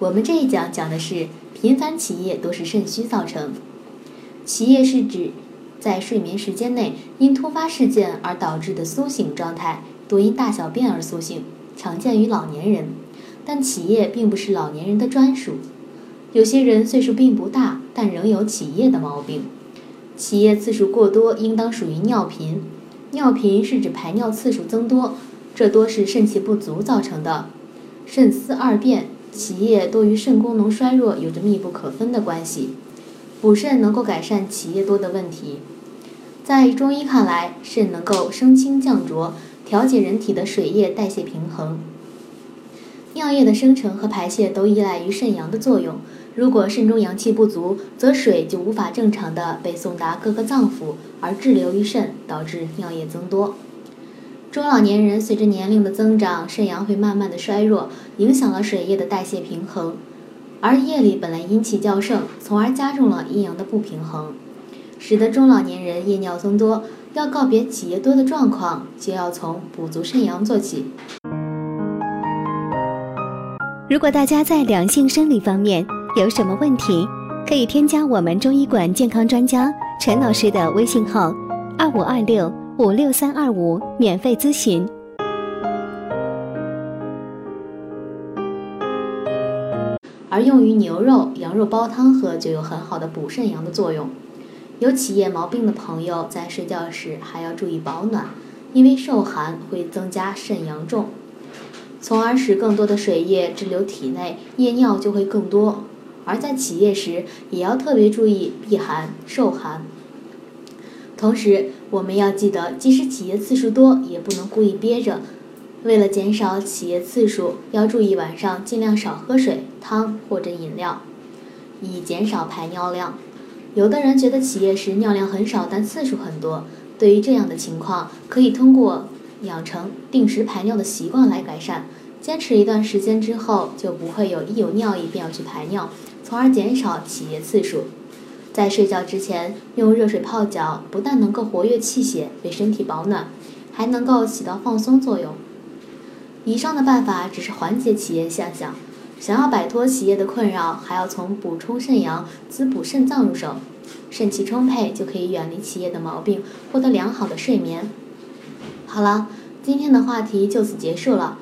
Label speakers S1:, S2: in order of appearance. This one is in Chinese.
S1: 我们这一讲讲的是频繁起夜都是肾虚造成。起夜是指在睡眠时间内因突发事件而导致的苏醒状态，多因大小便而苏醒，常见于老年人。但起夜并不是老年人的专属，有些人岁数并不大，但仍有起夜的毛病。起夜次数过多，应当属于尿频。尿频是指排尿次数增多，这多是肾气不足造成的。肾丝二便。起夜多与肾功能衰弱有着密不可分的关系，补肾能够改善起夜多的问题。在中医看来，肾能够升清降浊，调节人体的水液代谢平衡。尿液的生成和排泄都依赖于肾阳的作用，如果肾中阳气不足，则水就无法正常的被送达各个脏腑，而滞留于肾，导致尿液增多。中老年人随着年龄的增长，肾阳会慢慢的衰弱，影响了水液的代谢平衡，而夜里本来阴气较盛，从而加重了阴阳的不平衡，使得中老年人夜尿增多。要告别起夜多的状况，就要从补足肾阳做起。
S2: 如果大家在两性生理方面有什么问题，可以添加我们中医馆健康专家陈老师的微信号：二五二六。五六三二五，免费咨询。
S1: 而用于牛肉、羊肉煲汤喝，就有很好的补肾阳的作用。有起夜毛病的朋友，在睡觉时还要注意保暖，因为受寒会增加肾阳重，从而使更多的水液滞留体内，夜尿就会更多。而在起夜时，也要特别注意避寒、受寒。同时，我们要记得，即使起夜次数多，也不能故意憋着。为了减少起夜次数，要注意晚上尽量少喝水、汤或者饮料，以减少排尿量。有的人觉得起夜时尿量很少，但次数很多。对于这样的情况，可以通过养成定时排尿的习惯来改善。坚持一段时间之后，就不会有一有尿意便要去排尿，从而减少起夜次数。在睡觉之前用热水泡脚，不但能够活跃气血，为身体保暖，还能够起到放松作用。以上的办法只是缓解起夜现象，想要摆脱起夜的困扰，还要从补充肾阳、滋补肾脏入手。肾气充沛，就可以远离起夜的毛病，获得良好的睡眠。好了，今天的话题就此结束了。